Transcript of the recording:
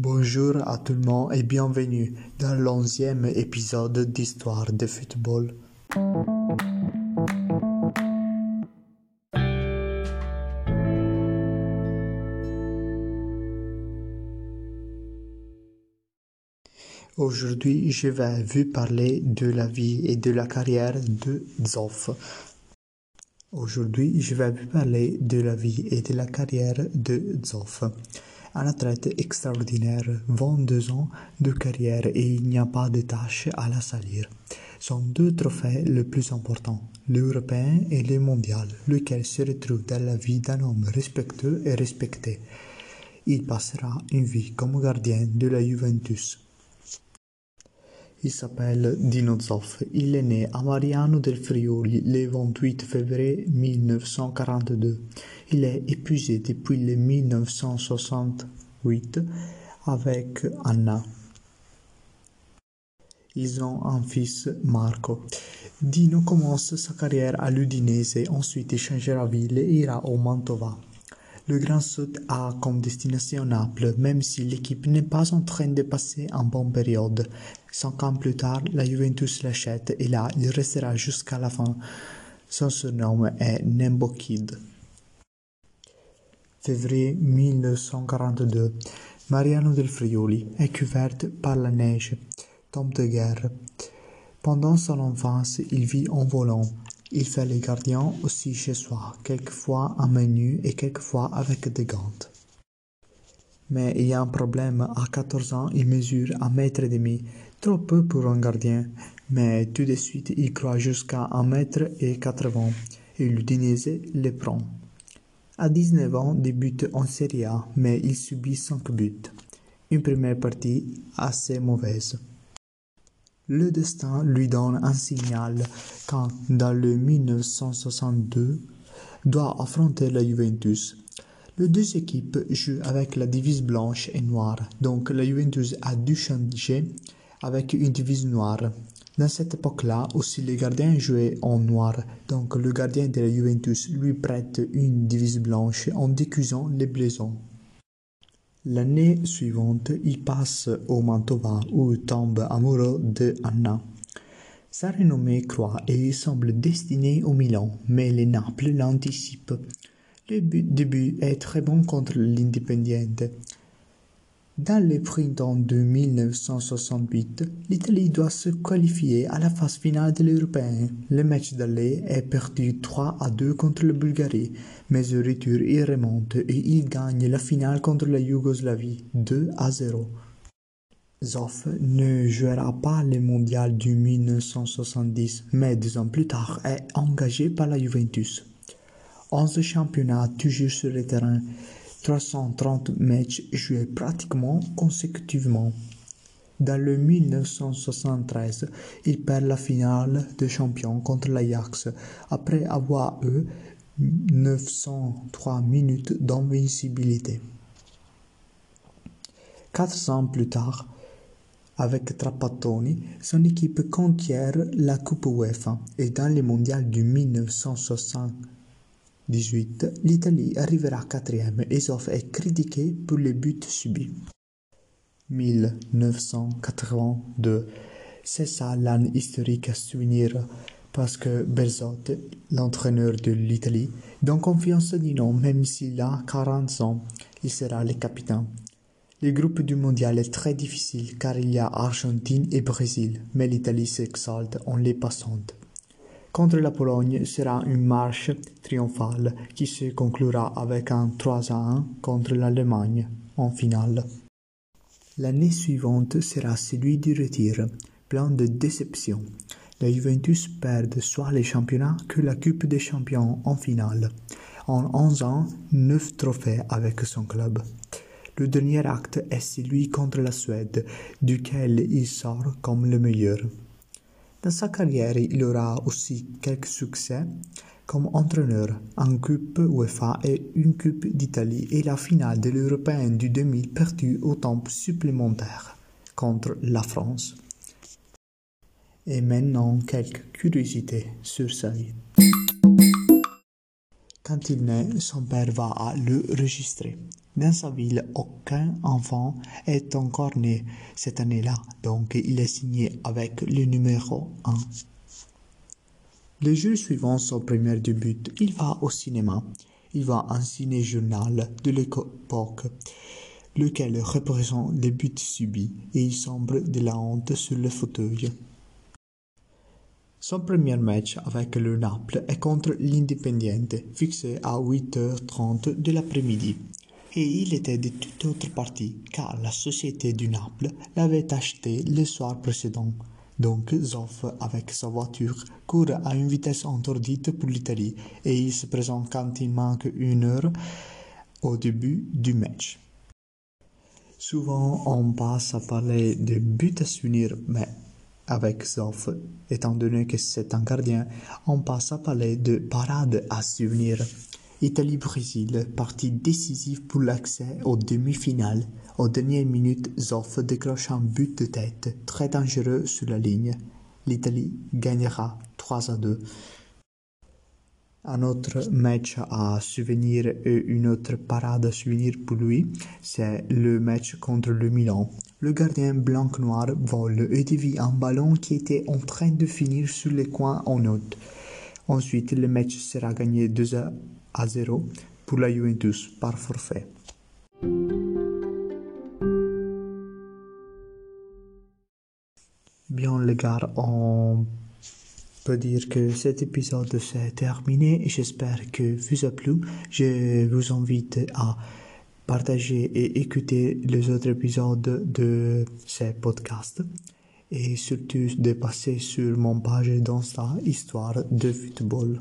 Bonjour à tout le monde et bienvenue dans l'onzième épisode d'Histoire de football. Aujourd'hui, je vais vous parler de la vie et de la carrière de Zoff. Aujourd'hui, je vais vous parler de la vie et de la carrière de Zoff. Un athlète extraordinaire, 22 ans de carrière et il n'y a pas de tâche à la salir. Son deux trophées les plus importants, l'européen et le mondial, lequel se retrouve dans la vie d'un homme respectueux et respecté. Il passera une vie comme gardien de la Juventus. Il s'appelle Dino Zoff. Il est né à Mariano del Friuli le 28 février 1942. Il est épuisé depuis le 1968 avec Anna. Ils ont un fils, Marco. Dino commence sa carrière à l'Udinese, ensuite il changera ville et ira au Mantova. Le Grand Sud a comme destination Naples, même si l'équipe n'est pas en train de passer une bonne période. Cinq ans plus tard, la Juventus l'achète et là, il restera jusqu'à la fin. Son surnom est Nembo Kid. Février 1942. Mariano del Friuli est couverte par la neige, tombe de guerre. Pendant son enfance, il vit en volant. Il fait les gardiens aussi chez soi, quelquefois à menu et quelquefois avec des gants. Mais il y a un problème, à 14 ans, il mesure un mètre et demi, trop peu pour un gardien, mais tout de suite il croit jusqu'à un mètre et quatre-vingts, et l'Udinese le prend. À 19 ans, débute en Serie A, mais il subit 5 buts. Une première partie assez mauvaise. Le destin lui donne un signal quand, dans le 1962, doit affronter la Juventus. Les deux équipes jouent avec la divise blanche et noire, donc la Juventus a dû changer avec une divise noire. Dans cette époque-là, aussi les gardiens jouaient en noir, donc le gardien de la Juventus lui prête une divise blanche en décusant les blaisons. L'année suivante, il passe au Mantova où il tombe amoureux de Anna. Sa renommée croît et il semble destiné au Milan, mais les Naples l'anticipent. Le début est très bon contre l'Independiente. Dans le printemps de 1968, l'Italie doit se qualifier à la phase finale de l'Européen. Le match d'aller est perdu 3 à 2 contre la Bulgarie, mais au retour il remonte et il gagne la finale contre la Yougoslavie 2 à 0. Zoff ne jouera pas le mondial du 1970, mais deux ans plus tard est engagé par la Juventus. 11 championnats toujours sur le terrain, 330 matchs joués pratiquement consécutivement. Dans le 1973, il perd la finale de champion contre l'Ajax après avoir eu 903 minutes d'invincibilité. Quatre ans plus tard, avec Trapattoni, son équipe conquiert la Coupe UEFA et dans le mondial du 1978, l'Italie arrivera quatrième et Zoff est critiqué pour les buts subis. 1982, c'est ça l'année historique à souvenir parce que Berzotte, l'entraîneur de l'Italie, donne confiance à Dino même s'il a 40 ans, il sera le capitaine. Le groupe du mondial est très difficile car il y a Argentine et Brésil, mais l'Italie s'exalte en les passant. Contre la Pologne sera une marche triomphale qui se conclura avec un 3 à 1 contre l'Allemagne en finale. L'année suivante sera celui du retire, plein de déception. La Juventus perd soit les championnats que la Coupe des champions en finale. En 11 ans, 9 trophées avec son club. Le dernier acte est celui contre la Suède, duquel il sort comme le meilleur. Dans sa carrière, il aura aussi quelques succès comme entraîneur, en Coupe UEFA et une Coupe d'Italie et la finale de l'Européen du 2000 perdue au temps supplémentaire contre la France. Et maintenant quelques curiosités sur sa vie. Quand il naît, son père va le registrer. Dans sa ville, aucun enfant est encore né cette année-là, donc il est signé avec le numéro 1. Le jour suivant son premier début, il va au cinéma. Il voit un ciné-journal de l'époque, lequel représente les buts subis, et il semble de la honte sur le fauteuil. Son premier match avec le Naples est contre l'Independiente, fixé à 8h30 de l'après-midi. Et il était de toute autre partie, car la société du Naples l'avait acheté le soir précédent. Donc Zoff, avec sa voiture, court à une vitesse interdite pour l'Italie et il se présente quand il manque une heure au début du match. Souvent, on passe à parler de buts à s'unir, mais avec Zoff, étant donné que c'est un gardien, on passe à parler de parade à souvenir. Italie-Brésil, partie décisive pour l'accès aux demi-finales. Aux dernières minutes, Zoff décroche un but de tête, très dangereux sur la ligne. L'Italie gagnera 3 à 2. Un autre match à souvenir et une autre parade à souvenir pour lui, c'est le match contre le Milan. Le gardien blanc-noir vole et dévie un ballon qui était en train de finir sur les coins en note. Ensuite, le match sera gagné 2 à 0 pour la Juventus par forfait. Bien les gars, on peut dire que cet épisode s'est terminé j'espère que vous a plu. Je vous invite à partager et écouter les autres épisodes de ces podcasts et surtout de passer sur mon page d'Insta Histoire de football.